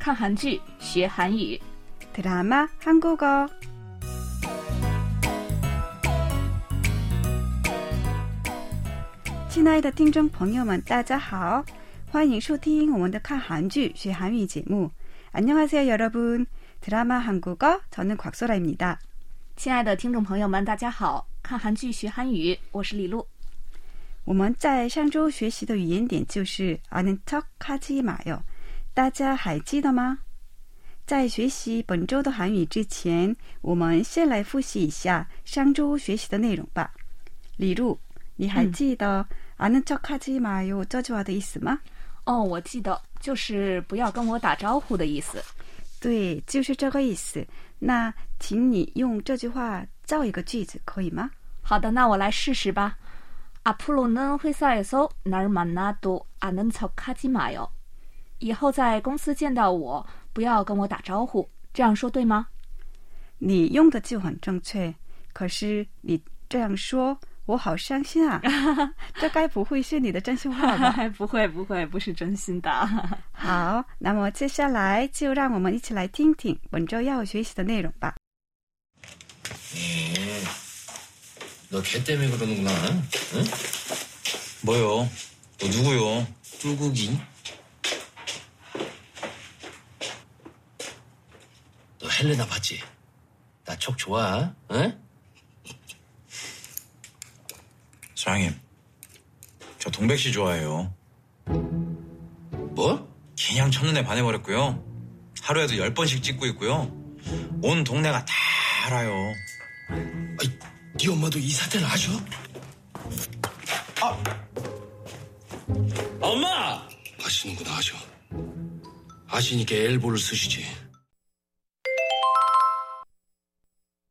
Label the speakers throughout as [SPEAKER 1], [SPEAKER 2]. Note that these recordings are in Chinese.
[SPEAKER 1] 看韩剧学韩语。
[SPEAKER 2] 드라마 한국어. 亲爱的听众朋友们，大家好，欢迎收听我们的看韩剧学韩语节目。안녕하세요여러분 드라마 한국어 저는 곽소라입니다.
[SPEAKER 1] 亲爱的听众朋友们，大家好！看韩剧学韩语，我是李璐。
[SPEAKER 2] 我们在上周学习的语言点就是아는척하지마요， 大家还记得吗？在学习本周的韩语之前，我们先来复习一下上周学习的内容吧。李璐，你还记得아는척하지마요这句话的意思吗？
[SPEAKER 1] 哦，我记得，就是不要跟我打招呼的意思。
[SPEAKER 2] 对，就是这个意思。那请你用这句话造一个句子，可以吗？
[SPEAKER 1] 好的，那我来试试吧。앞으로는회사에서날만나도아는척하지마요。 以后在公司见到我，不要跟我打招呼，这样说对吗？
[SPEAKER 2] 你用的就很正确，可是你这样说，我好伤心啊！这该不会是你的真心话吧？
[SPEAKER 1] 不会不会，不是真心的。
[SPEAKER 2] 好，那么接下来就让我们一起来听听本周要学习的内容吧。
[SPEAKER 3] 너 걔 때문에 그러는구나. 응?
[SPEAKER 4] 뭐요? 너 누구요?
[SPEAKER 3] 뚜국이. 헬레나 봤지? 나 척 좋아. 응?
[SPEAKER 4] 사장님, 저 동백 씨 좋아해요.
[SPEAKER 3] 뭐?
[SPEAKER 4] 그냥 첫눈에 반해버렸고요. 하루에도 열 번씩 찍고 있고요. 온 동네가 다 알아요.
[SPEAKER 3] 아이, 네 엄마도 이 사태를 아셔? 아! 엄마! 아시는구나, 아셔. 아시니까 엘보를 쓰시지.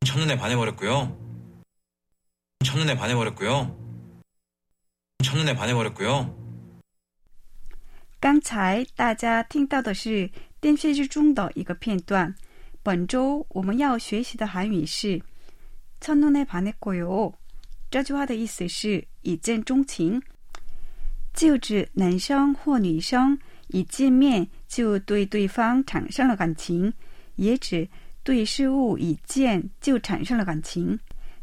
[SPEAKER 4] 첫눈에 반해버렸고요. 첫눈에 반해버렸고요. 첫눈에 반해버렸고요.
[SPEAKER 2] 刚才大家听到的是电视剧中的一个片段。本周我们要学习的韩语是“첫눈에반했고요”。这句话的意思是一见钟情，就指男生或女生一见面就对对方产生了感情，也指 对事物一见就产生了感情。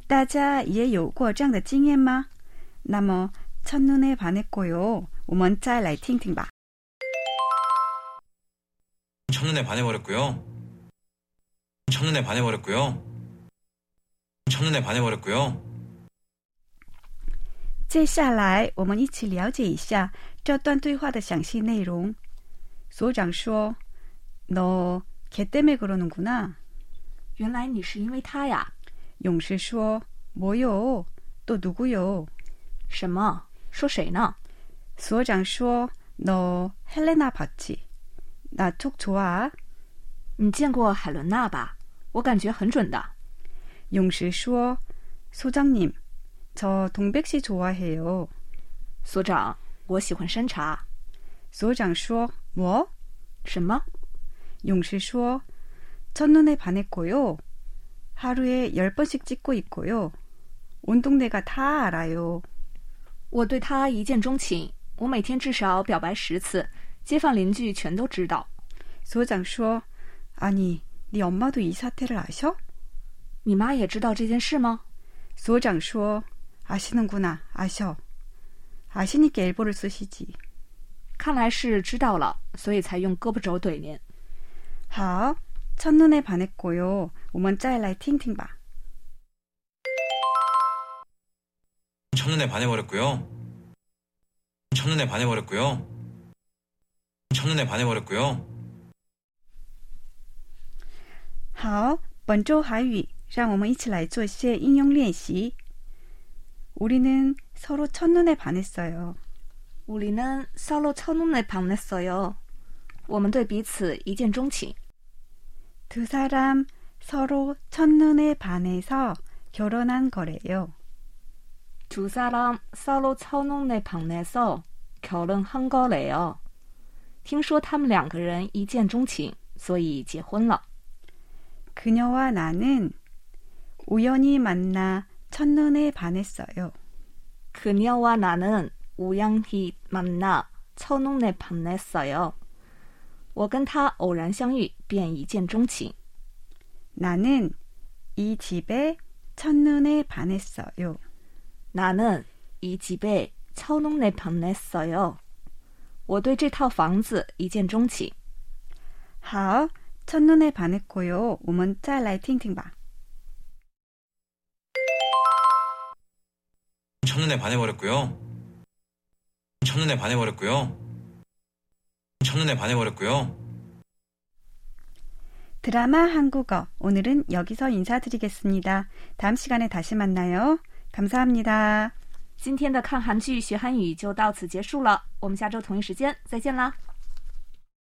[SPEAKER 2] 大家也有过这样的经验吗？那么“첫눈에반했고요”，我们再来听听吧。
[SPEAKER 4] 첫눈에 반해버렸고요. 첫눈에 반해버렸고요. 첫눈에 반해버렸고요.
[SPEAKER 2] 接下来，我们一起了解一下这段对话的详细内容。所长说：“너걔때문에그러는구나。”
[SPEAKER 1] 原来你是因为他呀？
[SPEAKER 2] 勇士说：“뭐요또누구요？”
[SPEAKER 1] 什么？说谁呢？
[SPEAKER 2] 所长说：“너헬레나봤지？나툭좋아。”
[SPEAKER 1] 你见过海伦娜吧？我感觉很准的。
[SPEAKER 2] 勇士说：“소장님저동백씨좋아해요。”
[SPEAKER 1] 所长，我喜欢山茶。
[SPEAKER 2] 所长说：“뭐？”
[SPEAKER 1] 什么？
[SPEAKER 2] 勇士说：“ 첫눈에반했고요。하루에열번씩찍고있고요온동네가다알아요。”
[SPEAKER 1] 我对他一见钟情，我每天至少表白十次，街坊邻居全都知道。
[SPEAKER 2] 所长说：“아니네엄마도이사태를아셔？”
[SPEAKER 1] 你妈也知道这件事吗？
[SPEAKER 2] 所长说：“아시는구나아셔아시니까엘보를쓰시지。”
[SPEAKER 1] 看来是知道了，所以才用胳膊肘怼您。
[SPEAKER 2] 好， 첫눈에반했고요。我们再来听听吧。
[SPEAKER 4] 첫눈에 반해버렸고요. 첫눈에 반해버렸고요. 첫눈에 반해버렸고요.
[SPEAKER 2] 好，本周韩语，让我们一起来做一些应用练习。우리는서로첫눈에반했어요。
[SPEAKER 1] 우리는서로첫눈에반했어요。 我们对彼此一见钟情。
[SPEAKER 2] 두 사람 서로 첫눈에 반해서 결혼한 거래요.
[SPEAKER 1] 두 사람 서로 첫눈에 반해서 결혼한 거래요. 听说他们两个人一见钟情，所以结婚了。
[SPEAKER 2] 그녀와 나는 우연히 만나 첫눈에 반했어요.
[SPEAKER 1] 그녀와 나는 우연히 만나 첫눈에 반했어요. 我跟他偶然相遇，便一见钟情。
[SPEAKER 2] 나는 이 집에 첫눈에 반했어요.
[SPEAKER 1] 나는 이 집에 첫눈에 반했어요. 我对这套房子一见钟情。
[SPEAKER 2] 好, 첫눈에 반했고요. 我们再来听听吧.
[SPEAKER 4] 첫눈에 반해버렸고요. 첫눈에 반해버렸고요. 첫눈에 반해버렸고요.
[SPEAKER 2] 드라마 한국어 오늘은 여기서 인사드리겠습니다. 다음 시간에 다시 만나요. 감사합니다.
[SPEAKER 1] 今天的看韩剧学韩语就到此结束了，我们下周同一时间再见啦。